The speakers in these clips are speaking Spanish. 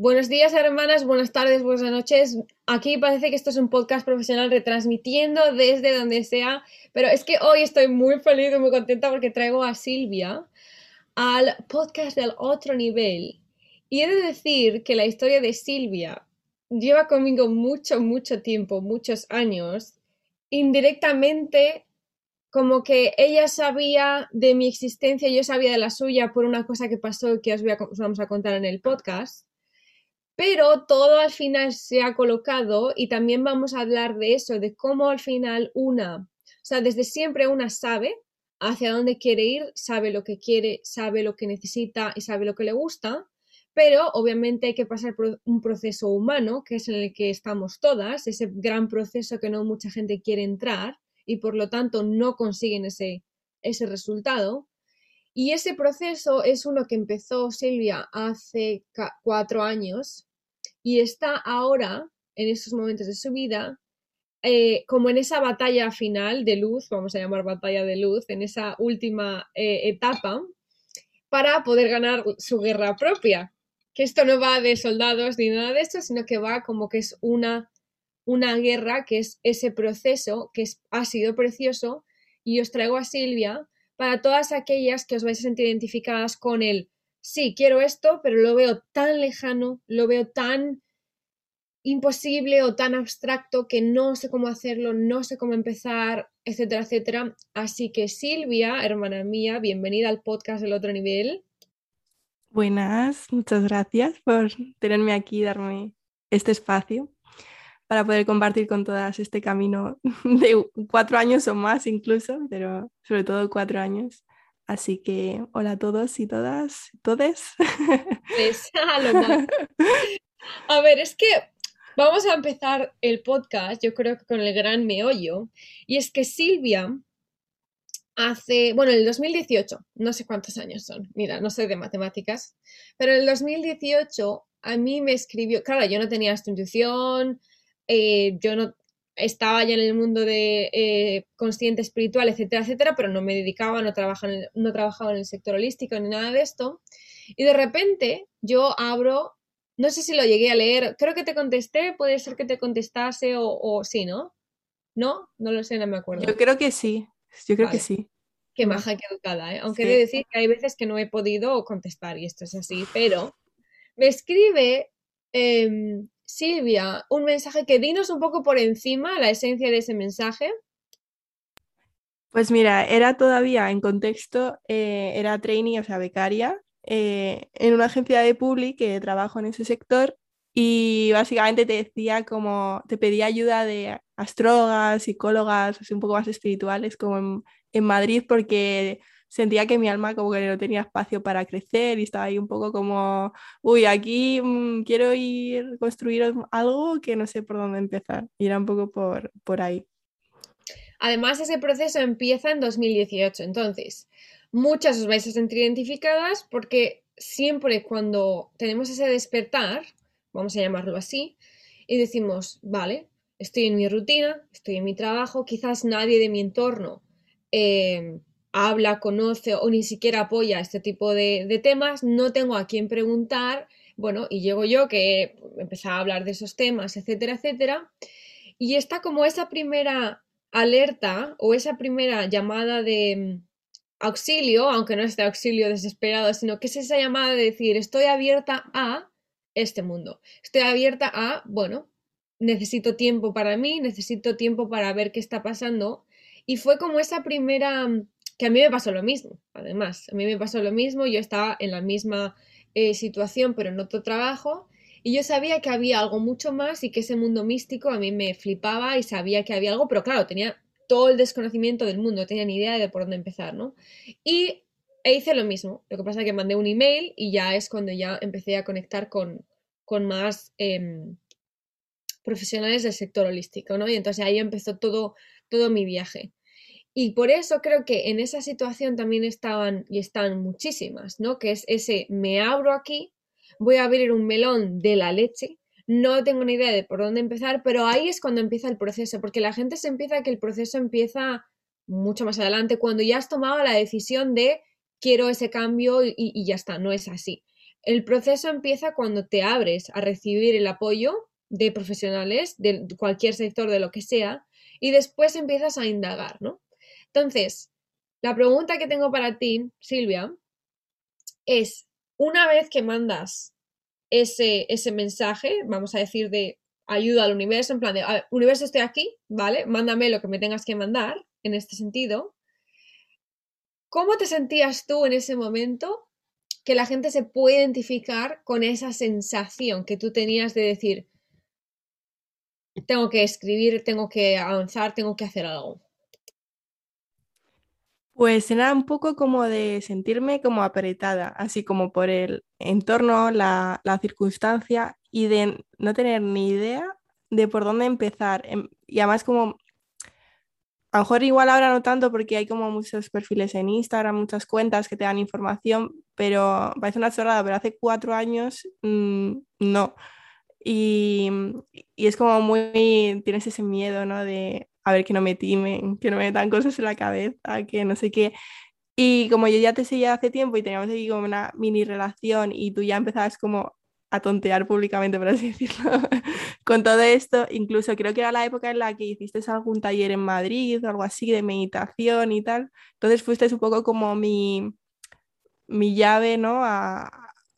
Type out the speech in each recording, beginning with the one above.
Buenos días, hermanas, buenas tardes, buenas noches. Aquí parece que esto es un podcast profesional retransmitiendo desde donde sea, pero es que hoy estoy muy feliz y muy contenta porque traigo a Silvia al podcast del otro nivel. Y he de decir que la historia de Silvia lleva conmigo mucho, mucho tiempo, muchos años. Indirectamente, como que ella sabía de mi existencia, yo sabía de la suya por una cosa que pasó que os, voy a, os vamos a contar en el podcast pero todo al final se ha colocado y también vamos a hablar de eso, de cómo al final una, o sea, desde siempre una sabe hacia dónde quiere ir, sabe lo que quiere, sabe lo que necesita y sabe lo que le gusta, pero obviamente hay que pasar por un proceso humano, que es en el que estamos todas, ese gran proceso que no mucha gente quiere entrar y por lo tanto no consiguen ese, ese resultado. Y ese proceso es uno que empezó Silvia hace cuatro años, y está ahora, en estos momentos de su vida, eh, como en esa batalla final de luz, vamos a llamar batalla de luz, en esa última eh, etapa, para poder ganar su guerra propia. Que esto no va de soldados ni nada de esto, sino que va como que es una, una guerra, que es ese proceso que ha sido precioso. Y os traigo a Silvia para todas aquellas que os vais a sentir identificadas con el sí, quiero esto, pero lo veo tan lejano, lo veo tan imposible o tan abstracto que no sé cómo hacerlo, no sé cómo empezar, etcétera, etcétera. Así que Silvia, hermana mía, bienvenida al podcast del otro nivel. Buenas, muchas gracias por tenerme aquí y darme este espacio para poder compartir con todas este camino de cuatro años o más incluso, pero sobre todo cuatro años. Así que hola a todos y todas, todes. Pues, a ver, es que vamos a empezar el podcast, yo creo que con el gran meollo, y es que Silvia hace, bueno, en el 2018, no sé cuántos años son, mira, no sé de matemáticas, pero en el 2018 a mí me escribió, claro, yo no tenía esta intuición, eh, yo no estaba ya en el mundo de eh, consciente espiritual, etcétera, etcétera, pero no me dedicaba, no trabajaba, en el, no trabajaba en el sector holístico ni nada de esto. Y de repente yo abro, no sé si lo llegué a leer, creo que te contesté, puede ser que te contestase o, sí, ¿no? ¿No? No lo sé, no me acuerdo. Yo creo que sí, yo creo que sí. Qué maja, qué educada, ¿eh? Aunque he de decir que hay veces que no he podido contestar y esto es así, pero me escribe em, Silvia, un mensaje que dinos un poco por encima la esencia de ese mensaje. Pues mira, era todavía en contexto, eh, era trainee, o sea, becaria, eh, en una agencia de public que trabajo en ese sector y básicamente te decía como, te pedía ayuda de astrólogas, psicólogas, así un poco más espirituales como en Madrid porque sentía que mi alma como que no tenía espacio para crecer y estaba ahí un poco como, uy, aquí mm, quiero ir construir algo que no sé por dónde empezar. Y era un poco por, por ahí. Además, ese proceso empieza en 2018, entonces muchas os vais a sentir identificadas porque siempre cuando tenemos ese despertar, vamos a llamarlo así, y decimos, vale, estoy en mi rutina, estoy en mi trabajo, quizás nadie de mi entorno eh, habla, conoce o ni siquiera apoya este tipo de, temas, no tengo a quién preguntar, bueno, y llego yo que empezaba a hablar de esos temas, etcétera, etcétera, y está como esa primera alerta o esa primera llamada de mm, auxilio, aunque no es de auxilio desesperado, sino que es esa llamada de decir, estoy abierta a este mundo, estoy abierta a, bueno, necesito tiempo para mí, necesito tiempo para ver qué está pasando. Y fue como esa primera mm, que a mí me pasó lo mismo, además, a mí me pasó lo mismo, yo estaba en la misma eh, situación, pero en otro trabajo, y yo sabía que había algo mucho más y que ese mundo místico a mí me flipaba y sabía que había algo, pero claro, tenía todo el desconocimiento del mundo, no tenía ni idea de por dónde empezar, ¿no? Y e hice lo mismo, lo que pasa es que mandé un email y ya es cuando ya empecé a conectar con, con más em, profesionales del sector holístico, ¿no? Y entonces ahí empezó todo, todo mi viaje. Y por eso creo que en esa situación también estaban y están muchísimas, ¿no? Que es ese me abro aquí, voy a abrir un melón de la leche, no tengo ni idea de por dónde empezar, pero ahí es cuando empieza el proceso, porque la gente se empieza que el proceso empieza mucho más adelante, cuando ya has tomado la decisión de quiero ese cambio y, y ya está, no es así. El proceso empieza cuando te abres a recibir el apoyo de profesionales de cualquier sector, de lo que sea, y después empiezas a indagar, ¿no? Entonces, la pregunta que tengo para ti, Silvia, es, una vez que mandas ese, ese mensaje, vamos a decir, de ayuda al universo, en plan de, universo estoy aquí, ¿vale? Mándame lo que me tengas que mandar en este sentido. ¿Cómo te sentías tú en ese momento que la gente se puede identificar con esa sensación que tú tenías de decir, tengo que escribir, tengo que avanzar, tengo que hacer algo? Pues era un poco como de sentirme como apretada, así como por el entorno, la, circunstancia y de no tener ni idea de por dónde empezar. Em, y además como, a lo mejor igual ahora no tanto porque hay como muchos perfiles en Instagram, muchas cuentas que te dan información, pero parece una chorrada, pero hace cuatro años mm, no. Y, y, es como muy, tienes ese miedo, ¿no? De, a ver que no me timen, que no me metan cosas en la cabeza, que no sé qué. Y como yo ya te seguía hace tiempo y teníamos aquí como una mini relación y tú ya empezabas como a tontear públicamente, por así decirlo, con todo esto, incluso creo que era la época en la que hiciste algún taller en Madrid o algo así de meditación y tal, entonces fuiste un poco como mi, mi llave, ¿no?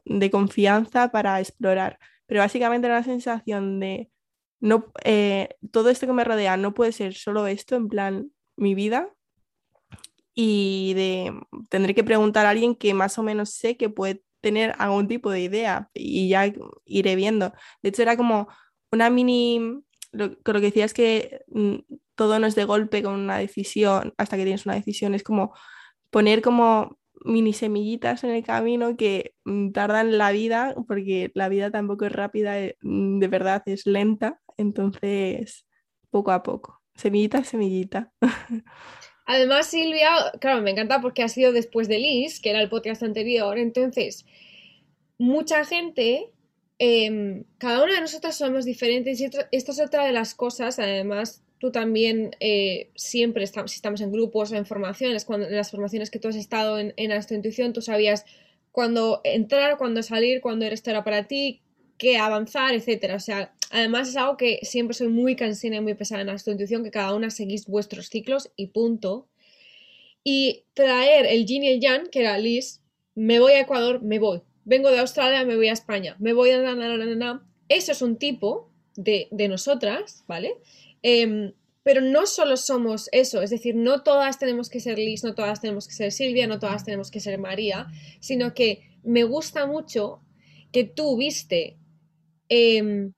de confianza para explorar, pero básicamente era la sensación de no, eh, todo esto que me rodea no puede ser solo esto, en plan mi vida, y de, tendré que preguntar a alguien que más o menos sé que puede tener algún tipo de idea y ya iré viendo. De hecho, era como una mini, lo, lo que decía es que mm, todo no es de golpe con una decisión, hasta que tienes una decisión, es como poner como mini semillitas en el camino que mm, tardan la vida, porque la vida tampoco es rápida, eh, de verdad es lenta, entonces poco a poco, semillita semillita. Además, Silvia, claro, me encanta porque ha sido después de Liz, que era el podcast anterior, entonces, mucha gente, em, cada una de nosotras somos diferentes y esto, es otra de las cosas, además, tú también eh, siempre, estamos, si estamos en grupos o en formaciones, cuando, en las formaciones que tú has estado en, en Intuición, tú sabías cuándo entrar, cuándo salir, cuándo esto era para ti, qué avanzar, etcétera. O sea, además es algo que siempre soy muy cansina y muy pesada en la Intuición, que cada una seguís vuestros ciclos y punto. Y traer el yin y el yang, que era Liz, me voy a Ecuador, me voy. Vengo de Australia, me voy a España. Me voy a... Eso es un tipo de, de nosotras, ¿vale? Em, pero no solo somos eso, es decir, no todas tenemos que ser Liz, no todas tenemos que ser Silvia, no todas tenemos que ser María, sino que me gusta mucho que tú viste em,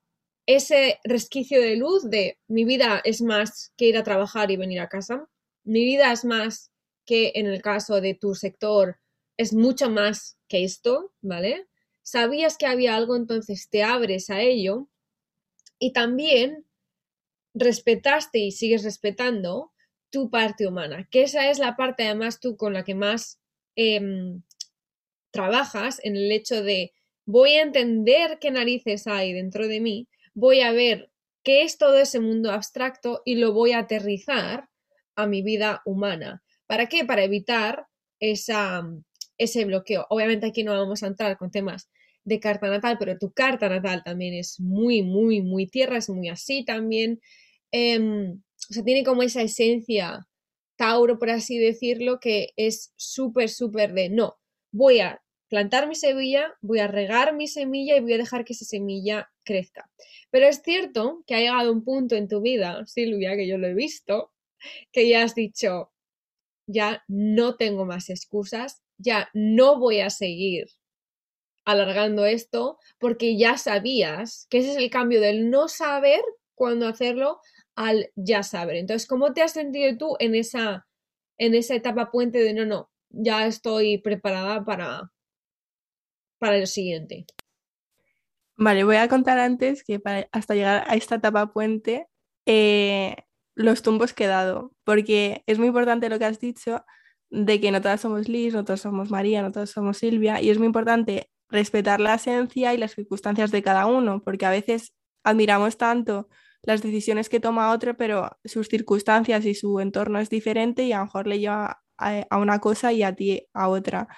ese resquicio de luz de mi vida es más que ir a trabajar y venir a casa, mi vida es más que en el caso de tu sector es mucho más que esto, ¿vale? Sabías que había algo, entonces te abres a ello. Y también respetaste y sigues respetando tu parte humana, que esa es la parte además tú con la que más em, trabajas en el hecho de voy a entender qué narices hay dentro de mí, voy a ver qué es todo ese mundo abstracto y lo voy a aterrizar a mi vida humana. ¿Para qué? Para evitar esa, ese bloqueo. Obviamente aquí no vamos a entrar con temas de carta natal, pero tu carta natal también es muy, muy, muy tierra, es muy así también. Em, o sea, tiene como esa esencia Tauro, por así decirlo, que es súper, súper de no, voy a plantar mi semilla, voy a regar mi semilla y voy a dejar que esa semilla crezca. Pero es cierto que ha llegado un punto en tu vida, Silvia, que yo lo he visto, que ya has dicho, ya no tengo más excusas, ya no voy a seguir alargando esto porque ya sabías que ese es el cambio del no saber cuándo hacerlo al ya saber. Entonces, ¿cómo te has sentido tú en esa, en esa etapa puente de no, no, ya estoy preparada para, para lo siguiente? Vale, voy a contar antes que hasta llegar a esta etapa puente, eh, los tumbos que he dado, porque es muy importante lo que has dicho de que no todas somos Liz, no todas somos María, no todas somos Silvia, y es muy importante respetar la esencia y las circunstancias de cada uno, porque a veces admiramos tanto las decisiones que toma otro, pero sus circunstancias y su entorno es diferente y a lo mejor le lleva a, una cosa y a ti a otra.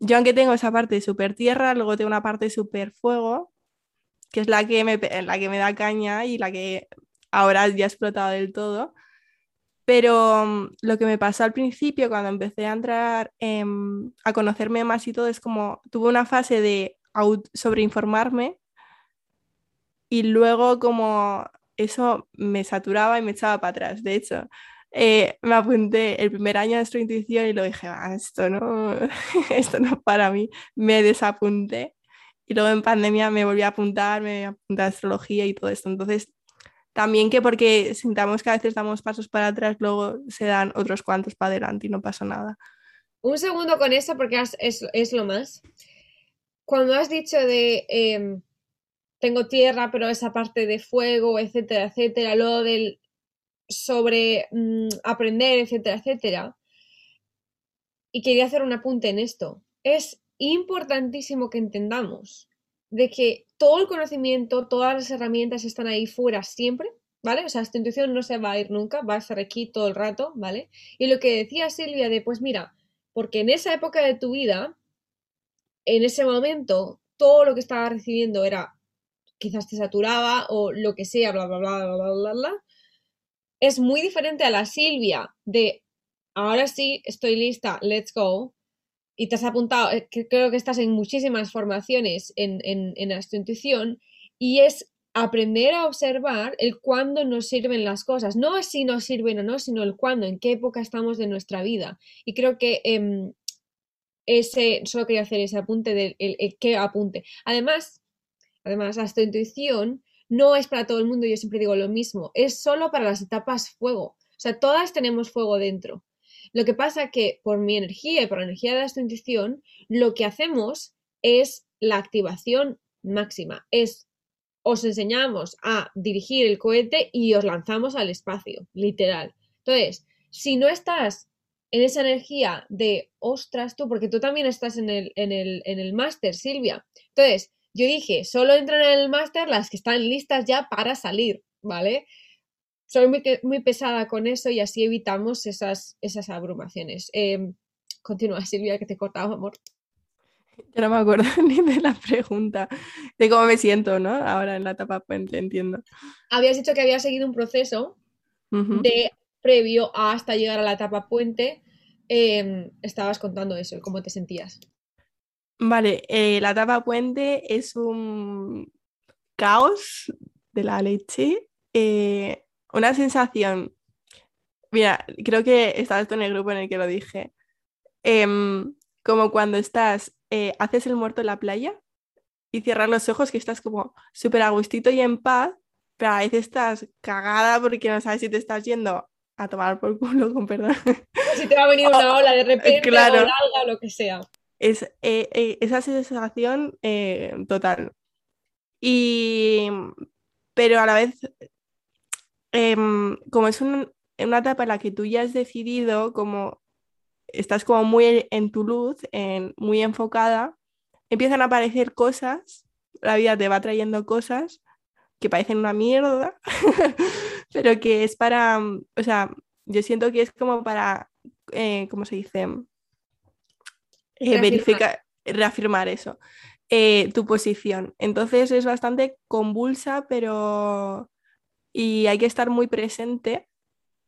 Yo aunque tengo esa parte super tierra, luego tengo una parte super fuego, que es la que me, la que me da caña y la que ahora ya ha explotado del todo. Pero mm, lo que me pasó al principio, cuando empecé a entrar a conocerme más y todo, es como tuve una fase de sobreinformarme y luego como eso me saturaba y me echaba para atrás. De hecho, eh, me apunté el primer año de astrointuición y lo dije, ah, esto no, esto no es para mí. Me desapunté y luego en pandemia me volví a apuntar, me apunté a astrología y todo esto. Entonces, también que porque sintamos que a veces damos pasos para atrás, luego se dan otros cuantos para adelante y no pasa nada. Un segundo con eso porque es, es lo más. Cuando has dicho de em, tengo tierra, pero esa parte de fuego, etcétera, etcétera, lo del sobre mm, aprender, etcétera, etcétera. Y quería hacer un apunte en esto. Es importantísimo que entendamos de que todo el conocimiento, todas las herramientas están ahí fuera siempre, ¿vale? O sea, esta intuición no se va a ir nunca, va a estar aquí todo el rato, ¿vale? Y lo que decía Silvia de, pues mira, porque en esa época de tu vida, en ese momento, todo lo que estabas recibiendo era, quizás te saturaba o lo que sea, bla, bla, bla, bla, bla, bla, bla. Es muy diferente a la Silvia de, ahora sí, estoy lista, let's go, y te has apuntado, eh, creo que estás en muchísimas formaciones en, en, en intuición y es aprender a observar el cuándo nos sirven las cosas. No si nos sirven o no, sino el cuándo, en qué época estamos de nuestra vida. Y creo que em, ese, solo quería hacer ese apunte del el, qué apunte. Además, además, intuición no es para todo el mundo, yo siempre digo lo mismo, es solo para las etapas fuego. O sea, todas tenemos fuego dentro. Lo que pasa que por mi energía y por la energía de esta intuición, lo que hacemos es la activación máxima. Es os enseñamos a dirigir el cohete y os lanzamos al espacio, literal. Entonces, si no estás en esa energía de ostras tú, porque tú también estás en el, en el, en el máster, Silvia. Entonces, yo dije, solo entran en el máster las que están listas ya para salir, ¿vale? soy muy, pesada con eso y así evitamos esas, esas abrumaciones. Em, continúa, Silvia, que te he cortado, amor. Yo no me acuerdo ni de la pregunta, de cómo me siento, ¿no? Ahora en la etapa puente, entiendo. Habías dicho que había seguido un proceso de previo hasta llegar a la etapa puente. Em, estabas contando eso, cómo te sentías. Vale, eh, la etapa puente es un caos de la leche. Eh, una sensación, mira, creo que estabas tú en el grupo en el que lo dije, em, como cuando estás, eh, haces el muerto en la playa y cierras los ojos, que estás como súper a gustito y en paz, pero a veces estás cagada porque no sabes si te estás yendo a tomar por culo, con perdón. Si te va a venir una ola de repente, claro. o lo que sea. Es eh, eh, esa sensación total. Y, pero a la vez Em, como es una etapa en la que tú ya has decidido, como estás como muy en tu luz, muy enfocada, empiezan a aparecer cosas, la vida te va trayendo cosas que parecen una mierda, pero que es para, o sea, yo siento que es como para, eh, ¿cómo se dice? Eh, verificar, reafirmar eso, eh, tu posición. Entonces es bastante convulsa, pero y hay que estar muy presente,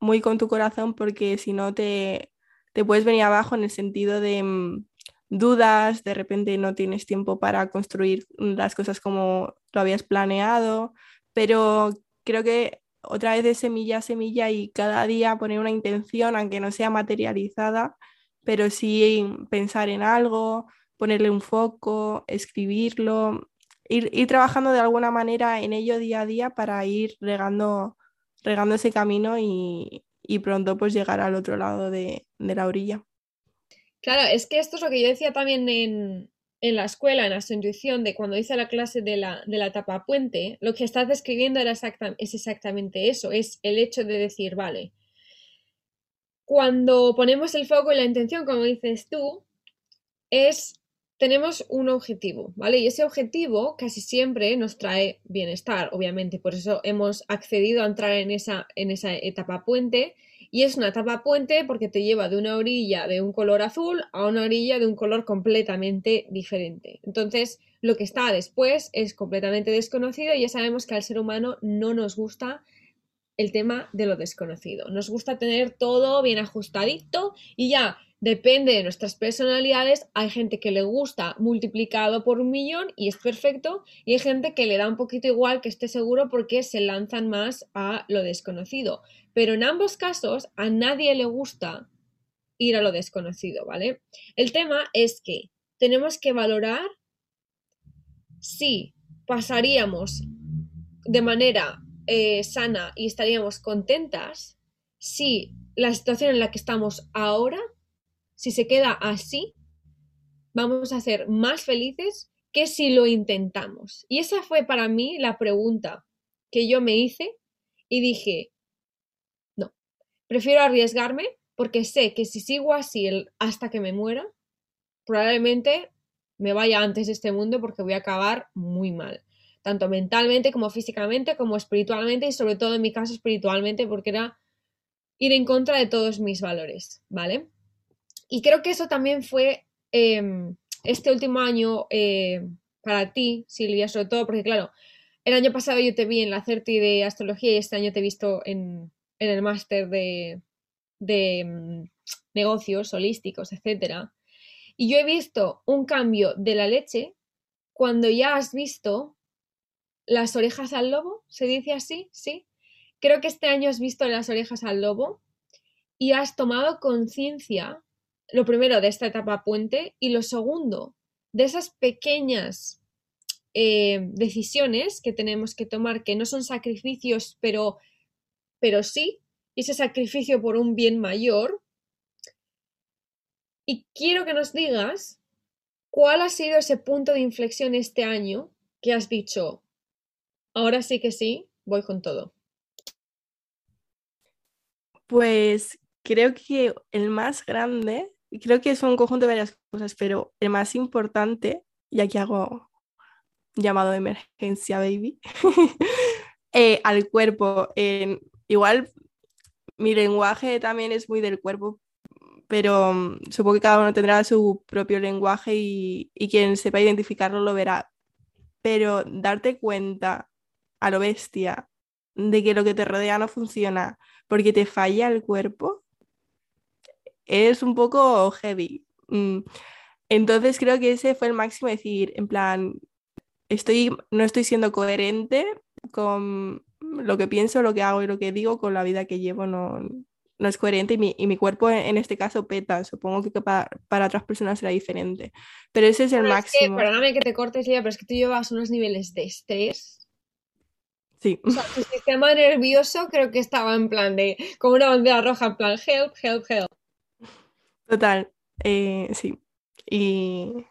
muy con tu corazón, porque si no te, te puedes venir abajo en el sentido de mm, dudas, de repente no tienes tiempo para construir las cosas como lo habías planeado, pero creo que otra vez de semilla a semilla y cada día poner una intención, aunque no sea materializada, pero sí pensar en algo, ponerle un foco, escribirlo, ir, trabajando de alguna manera en ello día a día para ir regando, regando ese camino y, pronto pues llegar al otro lado de, la orilla. Claro, es que esto es lo que yo decía también en, la escuela, en la intuición, de cuando hice la clase de la, de la etapa puente, lo que estás describiendo era es exactamente eso, es el hecho de decir, vale, cuando ponemos el foco y la intención, como dices tú, es tenemos un objetivo, ¿vale? Y ese objetivo casi siempre nos trae bienestar, obviamente, por eso hemos accedido a entrar en esa, en esa etapa puente Y es una etapa puente porque te lleva de una orilla de un color azul a una orilla de un color completamente diferente. Entonces, lo que está después es completamente desconocido y ya sabemos que al ser humano no nos gusta el tema de lo desconocido. Nos gusta tener todo bien ajustadito y ya depende de nuestras personalidades. Hay gente que le gusta multiplicado por un millón y es perfecto y hay gente que le da un poquito igual que esté seguro porque se lanzan más a lo desconocido. Pero en ambos casos a nadie le gusta ir a lo desconocido, ¿vale? El tema es que tenemos que valorar si pasaríamos de manera eh, sana y estaríamos contentas si la situación en la que estamos ahora, si se queda así, vamos a ser más felices que si lo intentamos. Y esa fue para mí la pregunta que yo me hice y dije, no, prefiero arriesgarme porque sé que si sigo así hasta que me muera, probablemente me vaya antes de este mundo porque voy a acabar muy mal tanto mentalmente como físicamente, como espiritualmente y sobre todo en mi caso espiritualmente porque era ir en contra de todos mis valores, ¿vale? Y creo que eso también fue em, este último año eh, para ti, Silvia, sobre todo porque, claro, el año pasado yo te vi en la CERTI de astrología y este año te he visto en, el máster de, em, negocios holísticos, etc. Y yo he visto un cambio de la leche cuando ya has visto las orejas al lobo, ¿se dice así? Sí. Creo que este año has visto las orejas al lobo y has tomado conciencia, lo primero, de esta etapa puente y lo segundo, de esas pequeñas eh, decisiones que tenemos que tomar, que no son sacrificios, pero, pero sí, ese sacrificio por un bien mayor. Y quiero que nos digas cuál ha sido ese punto de inflexión este año que has dicho, Ahora sí que sí, voy con todo. Pues creo que el más grande, creo que es un conjunto de varias cosas, pero el más importante, y aquí hago llamado de emergencia, baby, eh, al cuerpo. igual mi lenguaje también es muy del cuerpo, pero mm, supongo que cada uno tendrá su propio lenguaje y, y quien sepa identificarlo lo verá. Pero darte cuenta a lo bestia de que lo que te rodea no funciona porque te falla el cuerpo, es un poco heavy. Mm. Entonces creo que ese fue el máximo decir, en plan, estoy, no estoy siendo coherente con lo que pienso, lo que hago y lo que digo con la vida que llevo, no, no es coherente y mi, y mi, cuerpo en este caso peta. Supongo que para, para otras personas será diferente. Pero ese es el máximo. perdóname que te cortes, Lía, pero es que tú llevas unos niveles de estrés Sí. O sea, tu sistema nervioso creo que estaba en plan de, como una bandera roja, en plan, help, help, help. Total, eh, sí. Y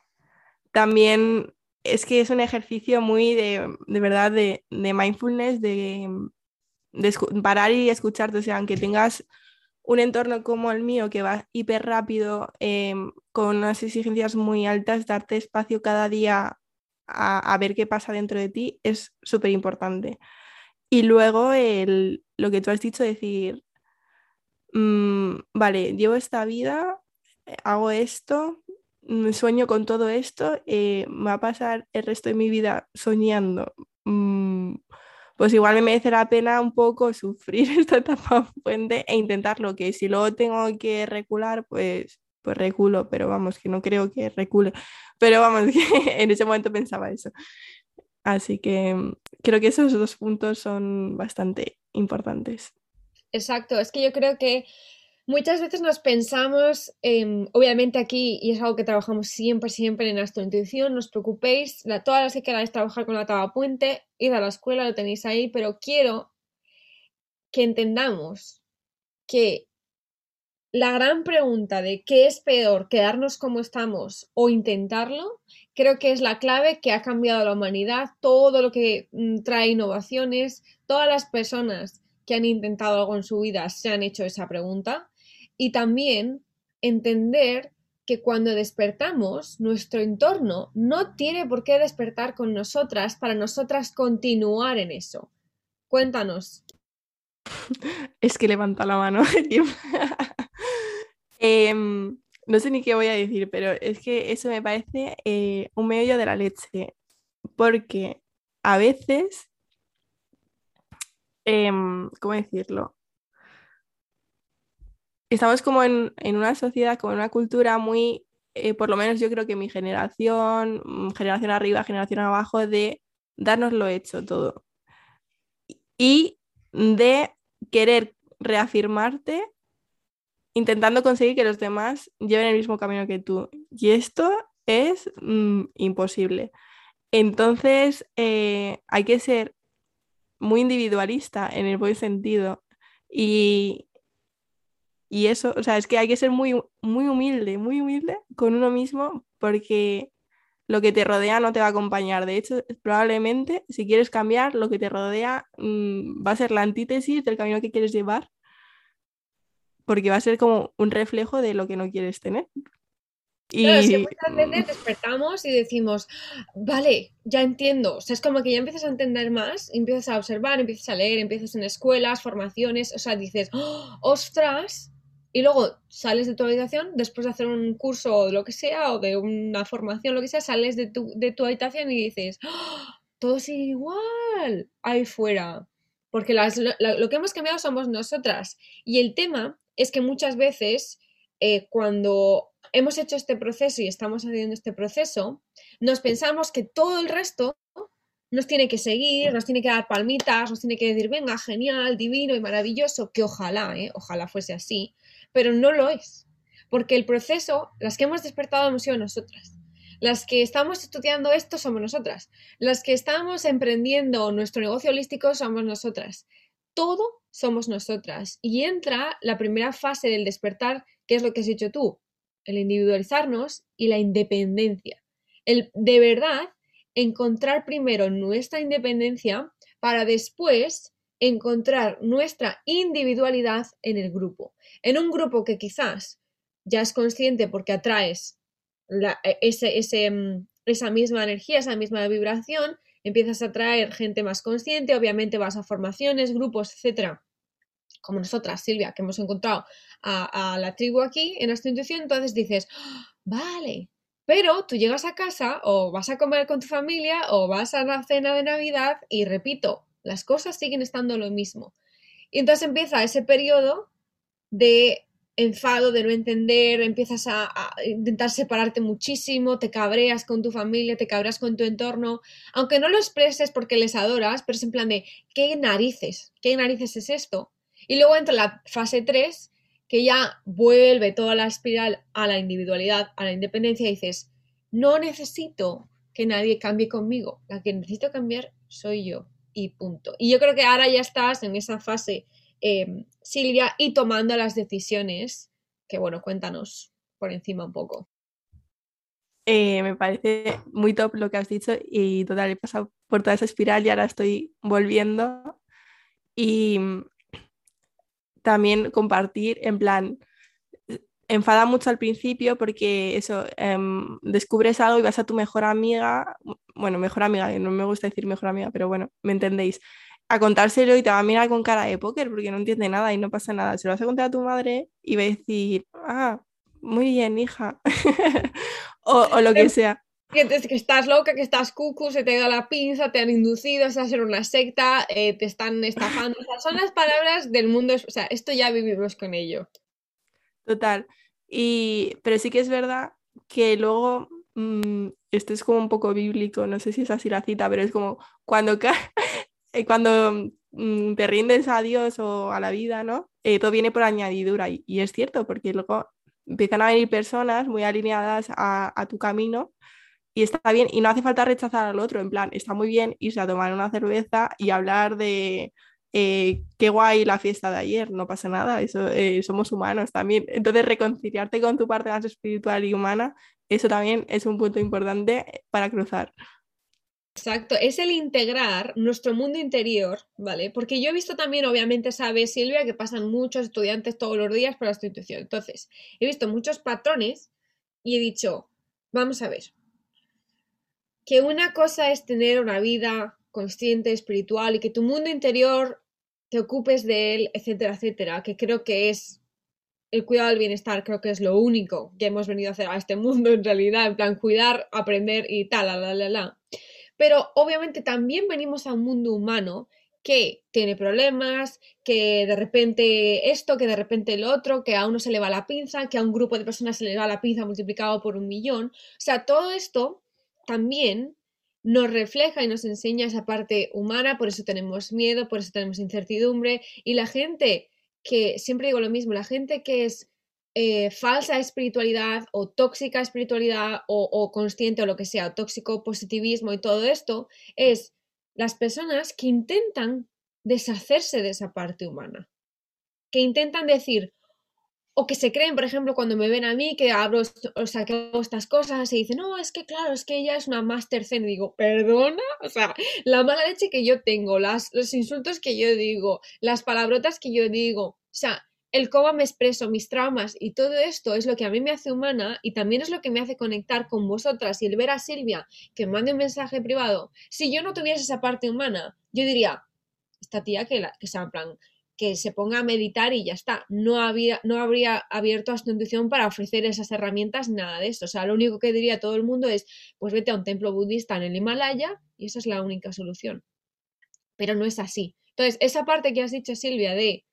también es que es un ejercicio muy de, de verdad, de, de mindfulness, de, de, parar y escucharte. O sea, aunque tengas un entorno como el mío que va hiper rápido, em, con unas exigencias muy altas, darte espacio cada día a, ver qué pasa dentro de ti es súper importante. Y luego el, lo que tú has dicho, decir, mm, vale, llevo esta vida, eh, hago esto, mm, sueño con todo esto, eh, me va a pasar el resto de mi vida soñando. Mm, pues igual me merece la pena un poco sufrir esta etapa fuente e intentarlo, que si luego tengo que recular, pues pues reculo, pero vamos, que no creo que recule. Pero vamos, que en ese momento pensaba eso. Así que mm, creo que esos dos puntos son bastante importantes. Exacto, es que yo creo que muchas veces nos pensamos, obviamente aquí, y es algo que trabajamos siempre, siempre en nuestra intuición, no os preocupéis, la, todas las que queráis trabajar con la tabla puente, id a la escuela, lo tenéis ahí, pero quiero que entendamos que la gran pregunta de qué es peor, quedarnos como estamos o intentarlo, creo que es la clave que ha cambiado la humanidad, todo lo que mm, trae innovaciones, todas las personas que han intentado algo en su vida se han hecho esa pregunta y también entender que cuando despertamos, nuestro entorno no tiene por qué despertar con nosotras para nosotras continuar en eso. Cuéntanos. es que levanta la mano. Em, no sé ni qué voy a decir, pero es que eso me parece eh, un medio de la leche. Porque a veces, em, ¿cómo decirlo? Estamos como en, una sociedad, como en una cultura muy, eh, por lo menos yo creo que mi generación, mm, generación arriba, generación abajo, de darnos lo hecho todo. Y de querer reafirmarte intentando conseguir que los demás lleven el mismo camino que tú. Y esto es mm, imposible. Entonces, eh, hay que ser muy individualista en el buen sentido. Y, y eso, o sea, es que hay que ser muy, muy humilde, muy humilde con uno mismo porque lo que te rodea no te va a acompañar. De hecho, probablemente si quieres cambiar, lo que te rodea mm, va a ser la antítesis del camino que quieres llevar, porque va a ser como un reflejo de lo que no quieres tener. Y muchas veces despertamos y decimos, vale, ya entiendo. O sea, es como que ya empiezas a entender más, empiezas a observar, empiezas a leer, empiezas en escuelas, formaciones, o sea, dices, ¡Oh, ostras, y luego sales de tu habitación, después de hacer un curso o lo que sea, o de una formación, lo que sea, sales de tu, de tu habitación y dices, ¡Oh! todo es igual ahí fuera. Porque lo, que hemos cambiado somos nosotras. Y el tema es que muchas veces, eh, cuando hemos hecho este proceso y estamos haciendo este proceso, nos pensamos que todo el resto nos tiene que seguir, nos tiene que dar palmitas, nos tiene que decir, venga, genial, divino y maravilloso, que ojalá, ¿eh? ojalá fuese así pero no lo es. Porque el proceso, las que hemos despertado hemos sido nosotras. Las que estamos estudiando esto somos nosotras. Las que estamos emprendiendo nuestro negocio holístico somos nosotras. Todo somos nosotras. Y entra la primera fase del despertar, que es lo que has dicho tú, el individualizarnos y la independencia. El de verdad encontrar primero nuestra independencia para después encontrar nuestra individualidad en el grupo. En un grupo que quizás ya es consciente porque atraes e, mm, esa misma energía, esa misma vibración, empiezas a atraer gente más consciente, obviamente vas a formaciones, grupos, etcétera, como nosotras, Silvia, que hemos encontrado a, la tribu aquí en esta intuición, entonces dices, ¡Ah! vale, pero tú llegas a casa o vas a comer con tu familia o vas a la cena de Navidad y repito, las cosas siguen estando lo mismo. Y entonces empieza ese periodo de enfado, de no entender, empiezas a, intentar separarte muchísimo, te cabreas con tu familia, te cabreas con tu entorno, aunque no lo expreses porque les adoras, pero es en plan de, ¿qué narices? ¿Qué narices es esto? Y luego entra la fase 3, que ya vuelve toda la espiral a la individualidad, a la independencia, y dices, no necesito que nadie cambie conmigo, la que necesito cambiar soy yo y punto. Y yo creo que ahora ya estás en esa fase, em, Silvia, y tomando las decisiones, que bueno, cuéntanos por encima un poco. Eh, me parece muy top lo que has dicho y total, he pasado por toda esa espiral y ahora estoy volviendo. Y también compartir en plan, enfada mucho al principio porque eso, em, descubres algo y vas a tu mejor amiga, bueno, mejor amiga, no me gusta decir mejor amiga, pero bueno, me entendéis, a contárselo y te va a mirar con cara de póker porque no entiende nada y no pasa nada. Se lo vas a contar a tu madre y va a decir, ah, muy bien, hija, o, lo que em, sea. Que, que, estás loca, que estás cucu, se te da la pinza, te han inducido, estás en una secta, eh, te están estafando. son las palabras del mundo, o sea, esto ya vivimos con ello. Total. Y, pero sí que es verdad que luego, mm, esto es como un poco bíblico, no sé si es así la cita, pero es como cuando, eh, cuando mm, te rindes a Dios o a la vida, ¿no? Eh, todo viene por añadidura y, es cierto, porque luego empiezan a venir personas muy alineadas a, a, tu camino y está bien, y no hace falta rechazar al otro, en plan, está muy bien irse a tomar una cerveza y hablar de eh, qué guay la fiesta de ayer, no pasa nada, eso, eh, somos humanos también. Entonces, reconciliarte con tu parte más espiritual y humana, eso también es un punto importante para cruzar. Exacto, es el integrar nuestro mundo interior, ¿vale? Porque yo he visto también, obviamente, sabe Silvia, que pasan muchos estudiantes todos los días por la institución. Entonces, he visto muchos patrones y he dicho, vamos a ver, que una cosa es tener una vida consciente, espiritual y que tu mundo interior te ocupes de él, etcétera, etcétera, que creo que es el cuidado del bienestar, creo que es lo único que hemos venido a hacer a este mundo en realidad, en plan cuidar, aprender y tal, la, la, la, la. Pero obviamente también venimos a un mundo humano que tiene problemas, que de repente esto, que de repente lo otro, que a uno se le va la pinza, que a un grupo de personas se le va la pinza multiplicado por un millón. O sea, todo esto también nos refleja y nos enseña esa parte humana, por eso tenemos miedo, por eso tenemos incertidumbre y la gente que, siempre digo lo mismo, la gente que es eh, falsa espiritualidad o tóxica espiritualidad o, o consciente o lo que sea, tóxico positivismo y todo esto, es las personas que intentan deshacerse de esa parte humana, que intentan decir, o que se creen, por ejemplo, cuando me ven a mí que abro, o sea, que hago estas cosas y dicen, no, es que claro, es que ella es una master zen. Y digo, perdona, o sea, la mala leche que yo tengo, las, los insultos que yo digo, las palabrotas que yo digo, o sea, el cómo me expreso, mis traumas y todo esto es lo que a mí me hace humana y también es lo que me hace conectar con vosotras y el ver a Silvia que mande un mensaje privado. Si yo no tuviese esa parte humana, yo diría, esta tía que, la, que plan, que se ponga a meditar y ya está. No, habría abierto a su intuición para ofrecer esas herramientas, nada de eso. O sea, lo único que diría todo el mundo es, pues vete a un templo budista en el Himalaya y esa es la única solución. Pero no es así. Entonces, esa parte que has dicho, Silvia, de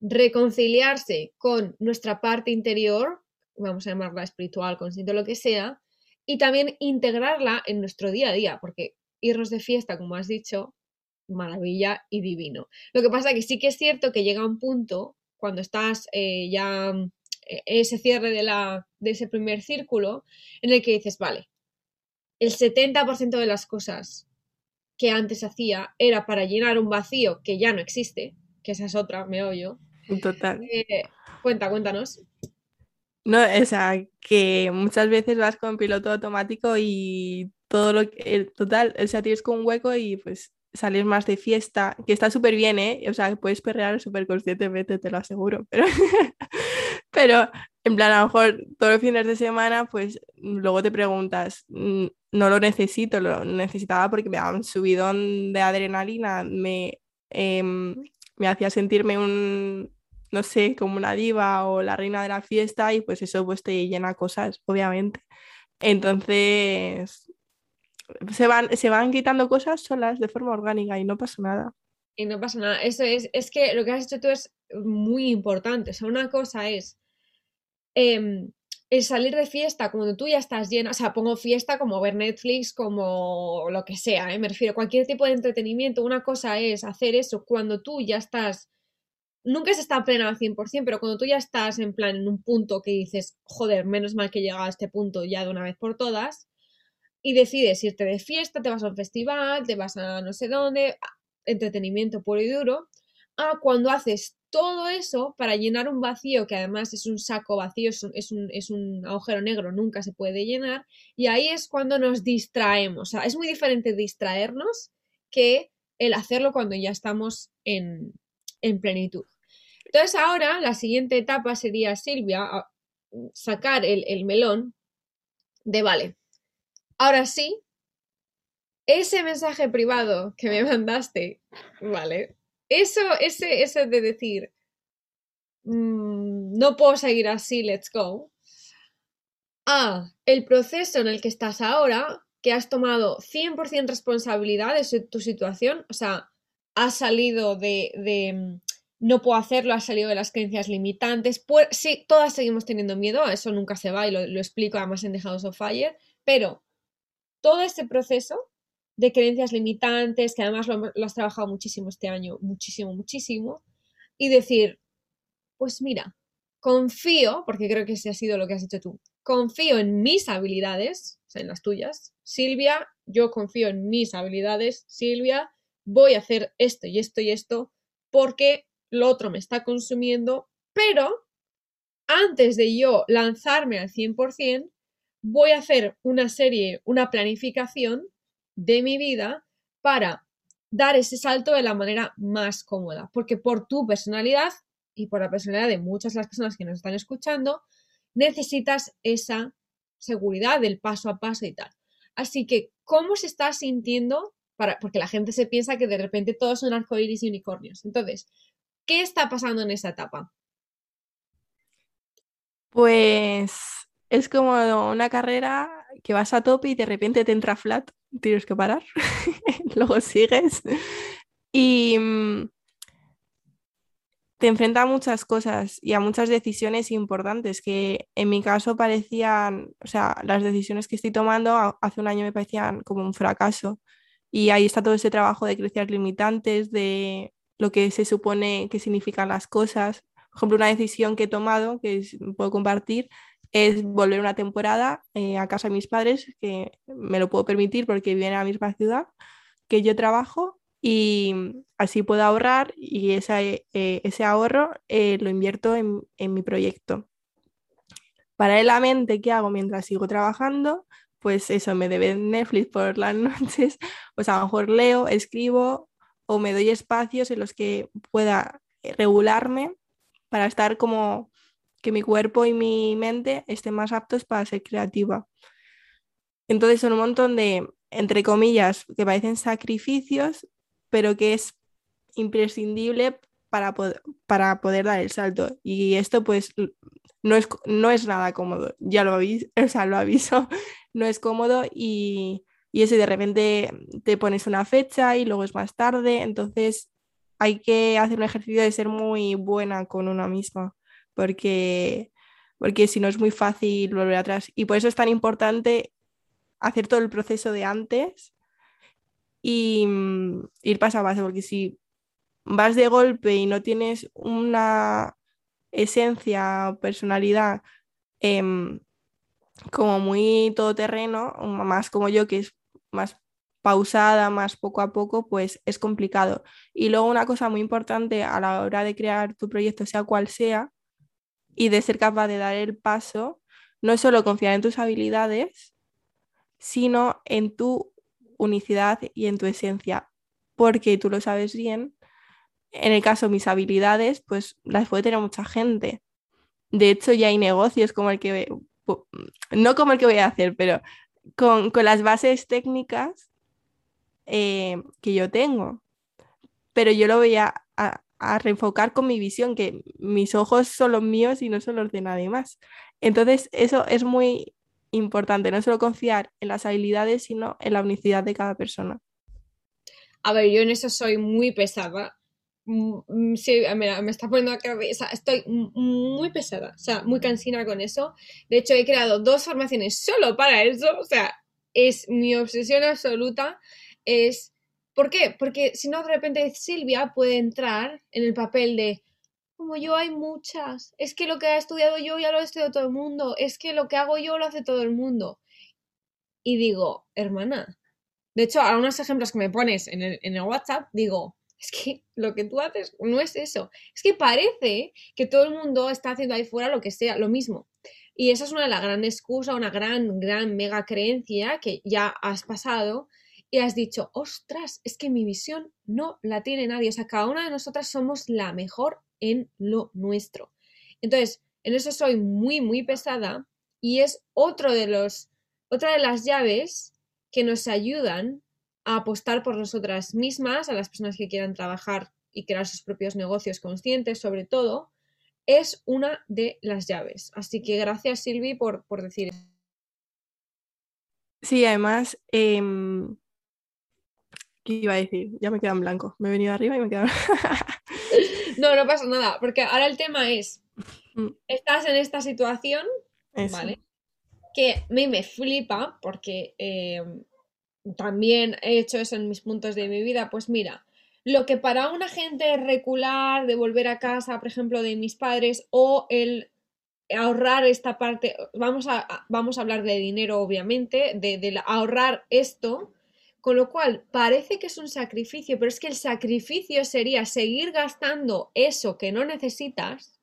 reconciliarse con nuestra parte interior, vamos a llamarla espiritual, consciente, lo que sea, y también integrarla en nuestro día a día, porque irnos de fiesta, como has dicho, maravilla y divino. Lo que pasa es que sí que es cierto que llega un punto, cuando estás eh, ya eh, ese cierre de, la, de ese primer círculo, en el que dices, vale, el 70% de las cosas que antes hacía era para llenar un vacío que ya no existe, que esa es otra, me oyo. Total. Eh, cuenta, cuéntanos. No, o sea, que muchas veces vas con piloto automático y todo lo que, total, o sea, tienes con un hueco y pues salir más de fiesta, que está súper bien, ¿eh? O sea, puedes perrear súper conscientemente, te lo aseguro, pero, pero en plan, a lo mejor todos los fines de semana, pues luego te preguntas, mm, no lo necesito, lo necesitaba porque me daba un subidón de adrenalina, me, em, me hacía sentirme un, no sé, como una diva o la reina de la fiesta y pues eso pues te llena cosas, obviamente. Entonces, se van, se van quitando cosas solas de forma orgánica y no pasa nada. Y no pasa nada. Eso es, es que lo que has hecho tú es muy importante. O sea, una cosa es em, el salir de fiesta cuando tú ya estás llena, o sea, pongo fiesta como ver Netflix, como lo que sea, ¿eh? me refiero cualquier tipo de entretenimiento. Una cosa es hacer eso cuando tú ya estás, nunca se está plena al 100%, pero cuando tú ya estás en plan en un punto que dices, joder, menos mal que he llegado a este punto ya de una vez por todas, y decides irte de fiesta, te vas a un festival, te vas a no sé dónde, entretenimiento puro y duro, a cuando haces todo eso para llenar un vacío que además es un saco vacío, es un, es un, es un agujero negro, nunca se puede llenar, y ahí es cuando nos distraemos. O sea, es muy diferente distraernos que el hacerlo cuando ya estamos en, en plenitud. Entonces ahora la siguiente etapa sería, Silvia, sacar el, el melón de, vale, Ahora sí, ese mensaje privado que me mandaste, ¿vale? Eso, ese, ese de decir, mmm, no puedo seguir así, let's go. A, el proceso en el que estás ahora, que has tomado 100% responsabilidad de tu situación, o sea, has salido de, de, no puedo hacerlo, has salido de las creencias limitantes. Pues, sí, todas seguimos teniendo miedo, eso nunca se va y lo, explico además en The House of Fire, pero todo ese proceso de creencias limitantes, que además lo, lo, has trabajado muchísimo este año, muchísimo, muchísimo, y decir, pues mira, confío, porque creo que ese ha sido lo que has dicho tú, confío en mis habilidades, o sea, en las tuyas. Silvia, yo confío en mis habilidades. Silvia, voy a hacer esto y esto y esto porque lo otro me está consumiendo, pero antes de yo lanzarme al 100%, voy a hacer una serie, una planificación de mi vida para dar ese salto de la manera más cómoda, porque por tu personalidad y por la personalidad de muchas de las personas que nos están escuchando, necesitas esa seguridad del paso a paso y tal. Así que, ¿cómo se está sintiendo para, porque la gente se piensa que de repente todos son arcoíris y unicornios. Entonces, ¿qué está pasando en esa etapa? Pues es como una carrera que vas a tope y de repente te entra flat, tienes que parar, luego sigues y mm, te enfrenta a muchas cosas y a muchas decisiones importantes que en mi caso parecían, o sea, las decisiones que estoy tomando hace un año me parecían como un fracaso. Y ahí está todo ese trabajo de creencias limitantes, de lo que se supone que significan las cosas. Por ejemplo, una decisión que he tomado, que puedo compartir, es volver una temporada eh, a casa de mis padres, que me lo puedo permitir porque viven en la misma ciudad que yo trabajo y así puedo ahorrar y ese, eh, ahorro eh, lo invierto en, en, mi proyecto. Paralelamente, ¿qué hago mientras sigo trabajando? Pues eso, me debe Netflix por las noches, pues a lo mejor leo, escribo o me doy espacios en los que pueda regularme para estar como que mi cuerpo y mi mente estén más aptos para ser creativa. Entonces son un montón de, entre comillas, que parecen sacrificios, pero que es imprescindible para para poder dar el salto. Y esto pues no es, no es nada cómodo, ya lo aviso, o sea, lo aviso, no es cómodo y, y eso de repente te pones una fecha y luego es más tarde, entonces hay que hacer un ejercicio de ser muy buena con una misma porque, porque si no es muy fácil volver atrás. Y por eso es tan importante hacer todo el proceso de antes y mm, ir paso a paso, porque si vas de golpe y no tienes una esencia o personalidad em, como muy todoterreno, más como yo, que es más pausada, más poco a poco, pues es complicado. Y luego una cosa muy importante a la hora de crear tu proyecto, sea cual sea, y de ser capaz de dar el paso, no es solo confiar en tus habilidades, sino en tu unicidad y en tu esencia, porque tú lo sabes bien. En el caso de mis habilidades, pues las puede tener mucha gente. De hecho, ya hay negocios como el que, no como el que voy a hacer, pero con, las bases técnicas eh, que yo tengo. Pero yo lo voy a, a reenfocar con mi visión, que mis ojos son los míos y no son los de nadie más. Entonces, eso es muy importante, no solo confiar en las habilidades, sino en la unicidad de cada persona. A ver, yo en eso soy muy pesada. Mm, sí, mira, me está poniendo la cabeza. Estoy muy pesada, o sea, muy cansina con eso. De hecho, he creado dos formaciones solo para eso. O sea, es mi obsesión absoluta. Es ¿Por qué? Porque si no, de repente Silvia puede entrar en el papel de, como yo hay muchas, es que lo que ha estudiado yo ya lo ha estudiado todo el mundo, es que lo que hago yo lo hace todo el mundo. Y digo, hermana, de hecho, a unos ejemplos que me pones en el, en el WhatsApp, digo, es que lo que tú haces no es eso. Es que parece que todo el mundo está haciendo ahí fuera lo que sea, lo mismo. Y esa es una de las grandes excusas, una gran, gran mega creencia que ya has pasado y has dicho, ostras, es que mi visión no la tiene nadie. O sea, cada una de nosotras somos la mejor en lo nuestro. Entonces, en eso soy muy, muy pesada y es otro de los, otra de las llaves que nos ayudan a apostar por nosotras mismas, a las personas que quieran trabajar y crear sus propios negocios conscientes, sobre todo, es una de las llaves. Así que gracias, Silvi, por, por decir. Sí, además, em, ¿Qué iba a decir? Ya me quedan blanco. Me he venido arriba y me quedan. no, no pasa nada, porque ahora el tema es: mm. estás en esta situación, ¿vale? Que a mí me flipa, porque eh, también he hecho eso en mis puntos de mi vida. Pues mira, lo que para una gente es recular, de volver a casa, por ejemplo, de mis padres, o el ahorrar esta parte, vamos a, vamos a hablar de dinero, obviamente, de, de ahorrar esto con lo cual, parece que es un sacrificio, pero es que el sacrificio sería seguir gastando eso que no necesitas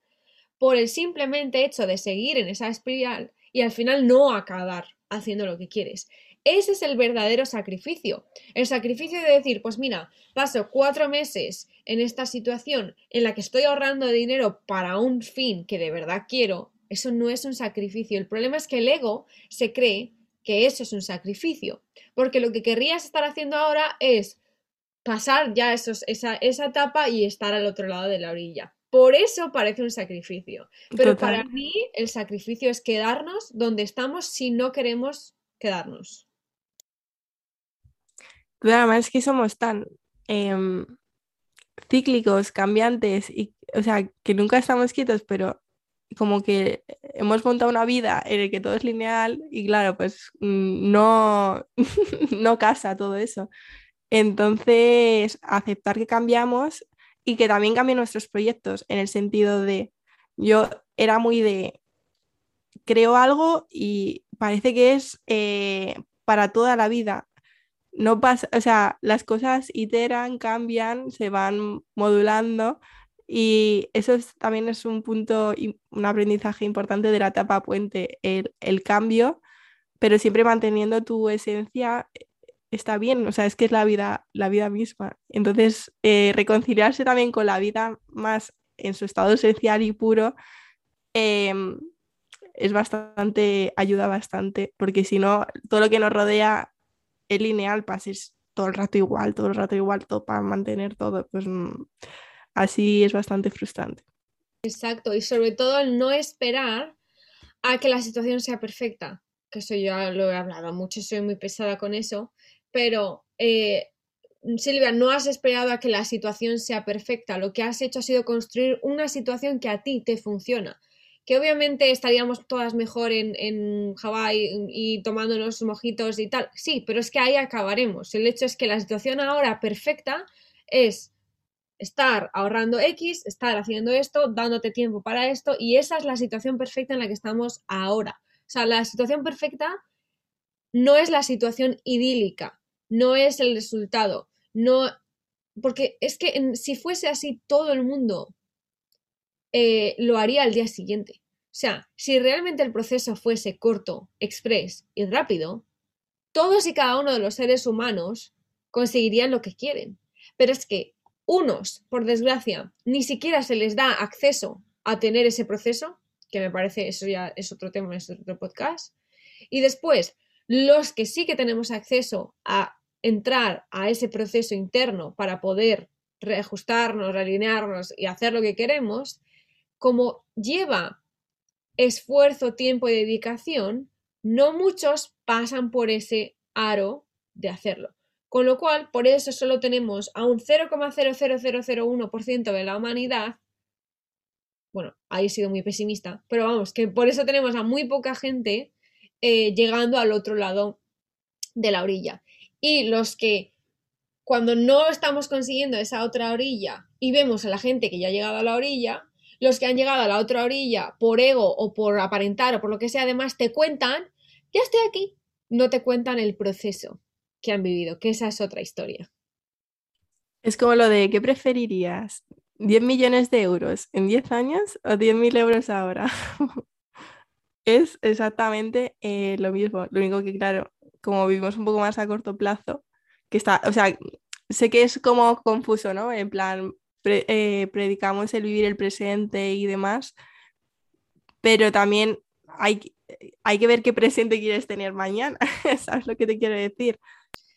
por el simplemente hecho de seguir en esa espiral y al final no acabar haciendo lo que quieres. Ese es el verdadero sacrificio. El sacrificio de decir, pues mira, paso cuatro meses en esta situación en la que estoy ahorrando dinero para un fin que de verdad quiero. Eso no es un sacrificio. El problema es que el ego se cree que eso es un sacrificio, porque lo que querrías estar haciendo ahora es pasar ya esos, esa, esa etapa y estar al otro lado de la orilla. Por eso parece un sacrificio. Pero para mí el sacrificio es quedarnos donde estamos si no queremos quedarnos. Además es que somos tan em, cíclicos, cambiantes, y, o sea, que nunca estamos quietos, pero como que hemos montado una vida en la que todo es lineal y claro, pues mm, no, no casa todo eso. Entonces, aceptar que cambiamos y que también cambien nuestros proyectos en el sentido de, yo era muy de, creo algo y parece que es eh, para toda la vida. No pasa, o sea, las cosas iteran, cambian, se van modulando y eso también es un punto, un aprendizaje importante de la etapa puente, el, el cambio, pero siempre manteniendo tu esencia está bien, o sea, es que es la vida, la vida misma. Entonces, eh, reconciliarse también con la vida más en su estado esencial y puro em, es bastante, ayuda bastante, porque si no, todo lo que nos rodea es lineal, pases todo el rato igual, todo el rato igual, todo para mantener todo, pues mm, así es bastante frustrante. Exacto, y sobre todo el no esperar a que la situación sea perfecta, que eso ya lo he hablado mucho, soy muy pesada con eso, pero eh, Silvia, no has esperado a que la situación sea perfecta, lo que has hecho ha sido construir una situación que a ti te funciona. Que obviamente estaríamos todas mejor en, en Hawái y tomándonos mojitos y tal. Sí, pero es que ahí acabaremos. El hecho es que la situación ahora perfecta es estar ahorrando X, estar haciendo esto, dándote tiempo para esto, y esa es la situación perfecta en la que estamos ahora. O sea, la situación perfecta no es la situación idílica, no es el resultado, no, porque es que si fuese así todo el mundo eh, lo haría al día siguiente. O sea, si realmente el proceso fuese corto, express y rápido, todos y cada uno de los seres humanos conseguirían lo que quieren. Pero es que unos, por desgracia, ni siquiera se les da acceso a tener ese proceso, que me parece eso ya es otro tema, es otro podcast. Y después, los que sí que tenemos acceso a entrar a ese proceso interno para poder reajustarnos, realinearnos y hacer lo que queremos, como lleva esfuerzo, tiempo y dedicación, no muchos pasan por ese aro de hacerlo. Con lo cual, por eso solo tenemos a un 0,00001% de la humanidad. Bueno, ahí he sido muy pesimista, pero vamos, que por eso tenemos a muy poca gente eh, llegando al otro lado de la orilla. Y los que cuando no estamos consiguiendo esa otra orilla y vemos a la gente que ya ha llegado a la orilla, los que han llegado a la otra orilla por ego o por aparentar o por lo que sea, además te cuentan, ya estoy aquí, no te cuentan el proceso que han vivido, que esa es otra historia. Es como lo de, ¿qué preferirías? ¿10 millones de euros en 10 años o 10.000 euros ahora? es exactamente eh, lo mismo. Lo único que, claro, como vivimos un poco más a corto plazo, que está, o sea, sé que es como confuso, ¿no? En plan, eh, predicamos el vivir el presente y demás, pero también hay, hay que ver qué presente quieres tener mañana, ¿sabes lo que te quiero decir?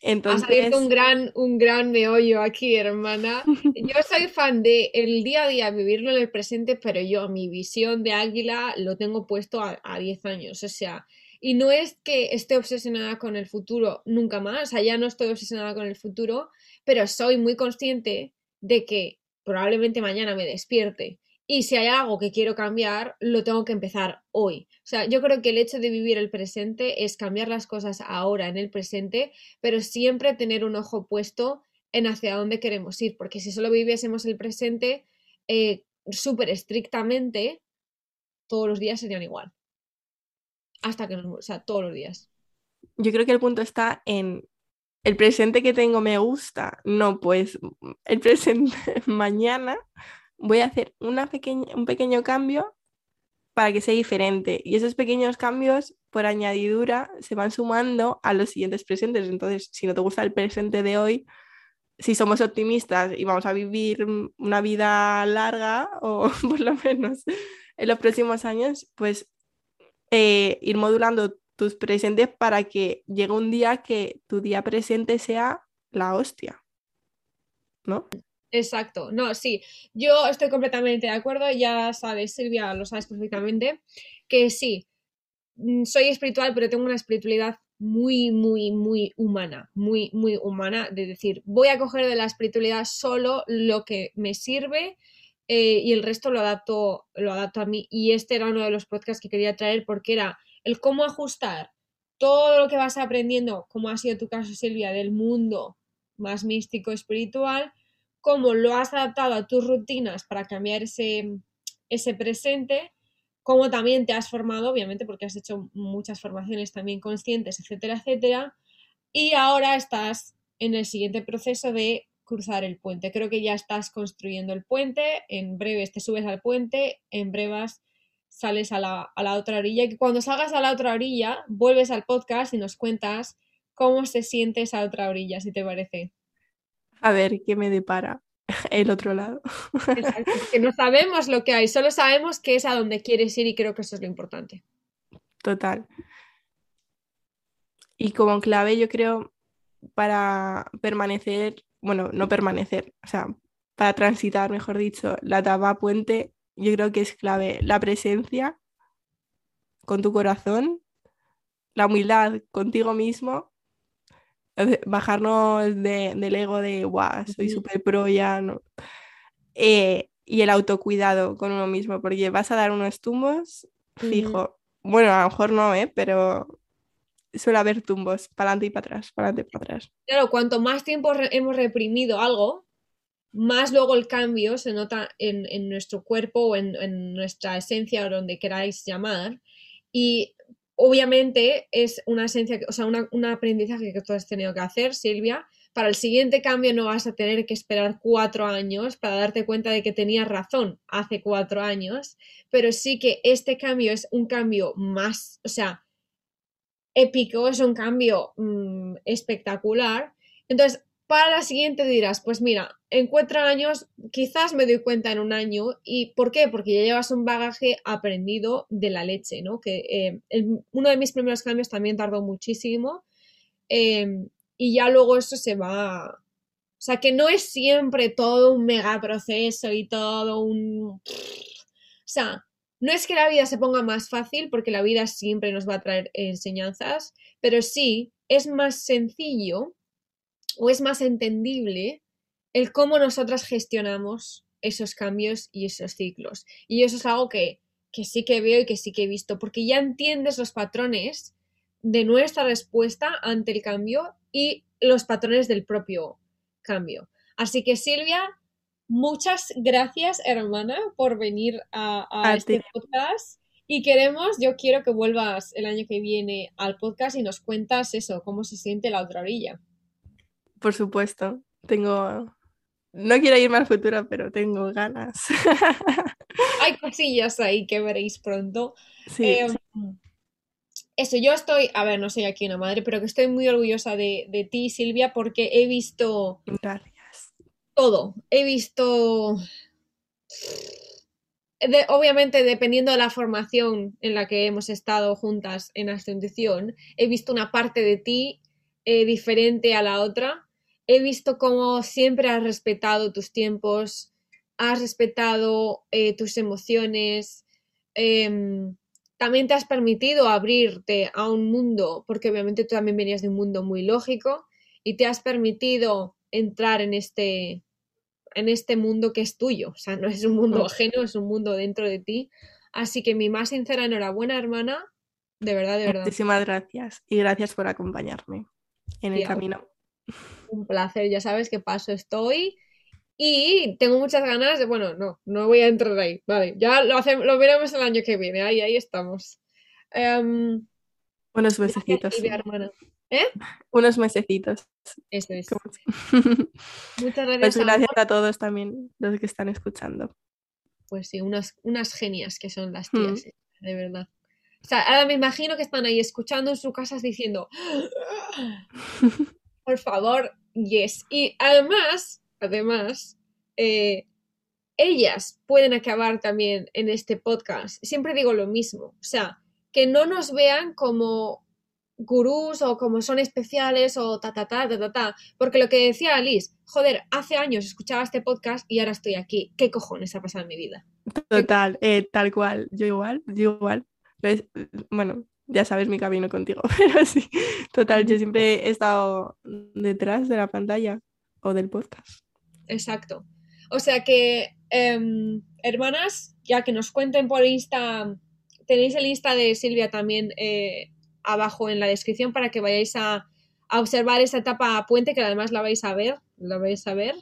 Entonces... Abierto un gran, un gran meollo aquí, hermana. Yo soy fan de el día a día, vivirlo en el presente, pero yo mi visión de águila lo tengo puesto a, a 10 años. O sea, y no es que esté obsesionada con el futuro nunca más, o sea, ya no estoy obsesionada con el futuro, pero soy muy consciente de que probablemente mañana me despierte y si hay algo que quiero cambiar, lo tengo que empezar hoy. O sea, yo creo que el hecho de vivir el presente es cambiar las cosas ahora en el presente, pero siempre tener un ojo puesto en hacia dónde queremos ir, porque si solo viviésemos el presente eh, súper estrictamente, todos los días serían igual. Hasta que nos, o sea, todos los días. Yo creo que el punto está en el presente que tengo me gusta. No, pues el presente mañana voy a hacer una pequeña, un pequeño cambio para que sea diferente. Y esos pequeños cambios, por añadidura, se van sumando a los siguientes presentes. Entonces, si no te gusta el presente de hoy, si somos optimistas y vamos a vivir una vida larga, o por lo menos en los próximos años, pues eh, ir modulando tus presentes para que llegue un día que tu día presente sea la hostia. ¿No? Exacto, no, sí, yo estoy completamente de acuerdo, ya sabes, Silvia, lo sabes perfectamente, que sí, mm, soy espiritual, pero tengo una espiritualidad muy, muy, muy humana, muy, muy humana, de decir, voy a coger de la espiritualidad solo lo que me sirve eh, y el resto lo adapto, lo adapto a mí. Y este era uno de los podcasts que quería traer porque era el cómo ajustar todo lo que vas aprendiendo, como ha sido tu caso, Silvia, del mundo más místico, espiritual, cómo lo has adaptado a tus rutinas para cambiar ese, ese presente, cómo también te has formado, obviamente, porque has hecho muchas formaciones también conscientes, etcétera, etcétera, y ahora estás en el siguiente proceso de cruzar el puente. Creo que ya estás construyendo el puente, en breves te subes al puente, en breves sales a la, a la otra orilla, y que cuando salgas a la otra orilla, vuelves al podcast y nos cuentas cómo se siente esa otra orilla, si te parece. A ver qué me depara el otro lado. que no sabemos lo que hay, solo sabemos que es a donde quieres ir y creo que eso es lo importante. Total. Y como clave, yo creo, para permanecer, bueno, no permanecer, o sea, para transitar, mejor dicho, la etapa puente, yo creo que es clave la presencia con tu corazón, la humildad contigo mismo bajarnos del ego de, guau, soy súper pro ya, ¿no? Eh, y el autocuidado con uno mismo, porque vas a dar unos tumbos, fijo. Bueno, a lo mejor no, ¿eh? Pero suele haber tumbos, para adelante y para atrás, para adelante y para atrás. Claro, cuanto más tiempo hemos reprimido algo, más luego el cambio se nota en, en nuestro cuerpo o en, en, nuestra esencia o donde queráis llamar. Y obviamente es una esencia, o sea, un aprendizaje que tú has tenido que hacer, Silvia. Para el siguiente cambio no vas a tener que esperar cuatro años para darte cuenta de que tenías razón hace cuatro años, pero sí que este cambio es un cambio más, o sea, épico, es un cambio mm, espectacular. Entonces, para la siguiente dirás, pues mira, en cuatro años quizás me doy cuenta en un año. ¿Y por qué? Porque ya llevas un bagaje aprendido de la leche, ¿no? Que eh, uno de mis primeros cambios también tardó muchísimo. Em, y ya luego eso se va... O sea, que no es siempre todo un mega proceso y todo un... O sea, no es que la vida se ponga más fácil, porque la vida siempre nos va a traer enseñanzas, pero sí es más sencillo o es más entendible el cómo nosotras gestionamos esos cambios y esos ciclos. Y eso es algo que, que sí que veo y que sí que he visto, porque ya entiendes los patrones de nuestra respuesta ante el cambio y los patrones del propio cambio. Así que Silvia, muchas gracias hermana por venir a, este podcast y queremos, yo quiero que vuelvas el año que viene al podcast y nos cuentas eso, cómo se siente la otra orilla. Por supuesto, tengo... No quiero irme al futuro, pero tengo ganas. Hay cosillas ahí que veréis pronto. Em, eso, yo estoy, a ver, no soy aquí una madre, pero que estoy muy orgullosa de, de ti, Silvia, porque he visto... Gracias. Todo. He visto... obviamente, dependiendo de la formación en la que hemos estado juntas en Ascensión, he visto una parte de ti eh, diferente a la otra he visto cómo siempre has respetado tus tiempos, has respetado eh, tus emociones, em, también te has permitido abrirte a un mundo, porque obviamente tú también venías de un mundo muy lógico, y te has permitido entrar en este, en este mundo que es tuyo. O sea, no es un mundo ajeno, es un mundo dentro de ti. Así que mi más sincera enhorabuena, hermana. De verdad, de verdad. Muchísimas gracias. Y gracias por acompañarme en el camino un placer, ya sabes qué paso estoy. Y tengo muchas ganas de, bueno, no, no voy a entrar ahí, vale, ya lo, hacemos, lo veremos el año que viene, ahí, ahí estamos. Um, Unos mesecitos. ¿Eh? Unos mesecitos. Eso es. Muchas gracias. Pues gracias a todos también, los que están escuchando. Pues sí, unas, unas genias que son las tías, mm. de verdad. O sea, ahora me imagino que están ahí escuchando en sus casas diciendo, por favor, yes. Y además, además, eh, ellas pueden acabar también en este podcast. Siempre digo lo mismo, o sea, que no nos vean como gurús o como son especiales o ta ta ta ta ta ta. Porque lo que decía Alice, joder, hace años escuchaba este podcast y ahora estoy aquí. ¿Qué cojones ha pasado en mi vida? Total, eh, tal cual. Yo igual, yo igual. Pues, bueno, ya sabes mi camino contigo, pero sí, total, yo siempre he estado detrás de la pantalla o del podcast. Exacto. O sea que, em, hermanas, ya que nos cuenten por Insta, tenéis el Insta de Silvia también eh, abajo en la descripción para que vayáis a, a, observar esa etapa puente, que además la vais a ver, la vais a ver.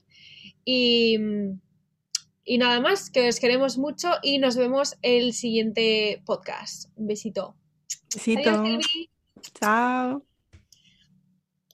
Y, y nada más, que os queremos mucho y nos vemos el siguiente podcast. Un besito. Besito. Adiós. Chao.